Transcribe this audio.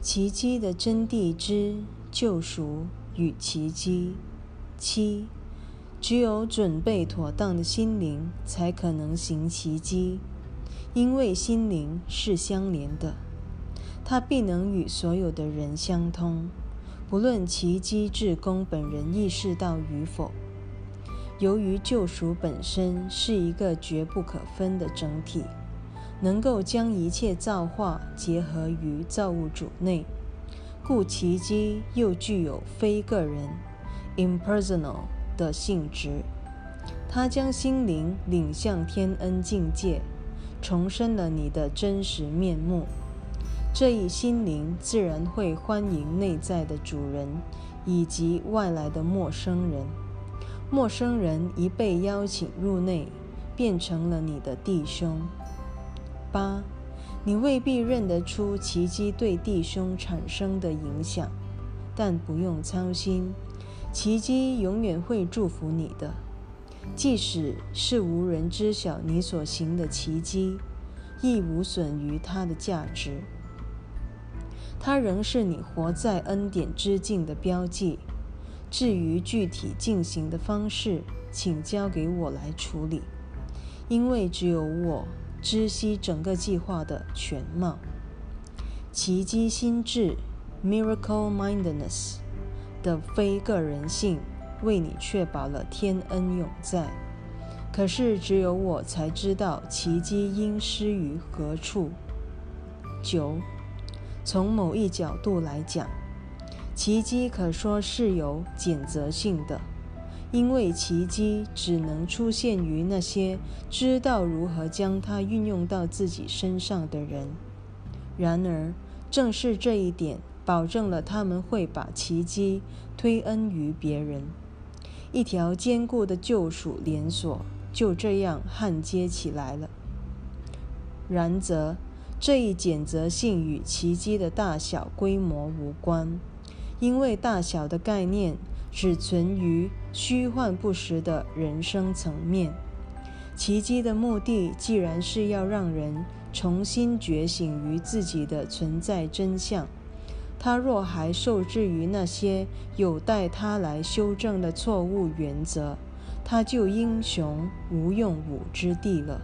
奇迹的真谛之救赎与奇迹。七，只有准备妥当的心灵才可能行奇迹，因为心灵是相连的，它必能与所有的人相通，不论奇迹至公本人意识到与否。由于救赎本身是一个绝不可分的整体，能够将一切造化结合于造物主内，故奇迹又具有非个人 （impersonal） 的性质。它将心灵领向天恩境界，重申了你的真实面目。这一心灵自然会欢迎内在的主人以及外来的陌生人。陌生人一被邀请入内，变成了你的弟兄。八，你未必认得出奇迹对弟兄产生的影响，但不用操心，奇迹永远会祝福你的，即使是无人知晓你所行的奇迹，亦无损于它的价值。它仍是你活在恩典之境的标记。至于具体进行的方式，请交给我来处理，因为只有我知悉整个计划的全貌。奇迹心智 （Miracle Mindedness） 的非个人性为你确保了天恩永在。可是只有我才知道奇迹应施于何处。九，从某一角度来讲。奇迹可说是有谴责性的，因为奇迹只能出现于那些知道如何将它运用到自己身上的人。然而，正是这一点保证了他们会把奇迹推恩于别人。一条坚固的救赎连锁就这样焊接起来了。然则，这一谴责性与奇迹的大小规模无关。因为大小的概念只存于虚幻不实的人生层面，奇迹的目的既然是要让人重新觉醒于自己的存在真相，他若还受制于那些有待他来修正的错误原则，他就英雄无用武之地了。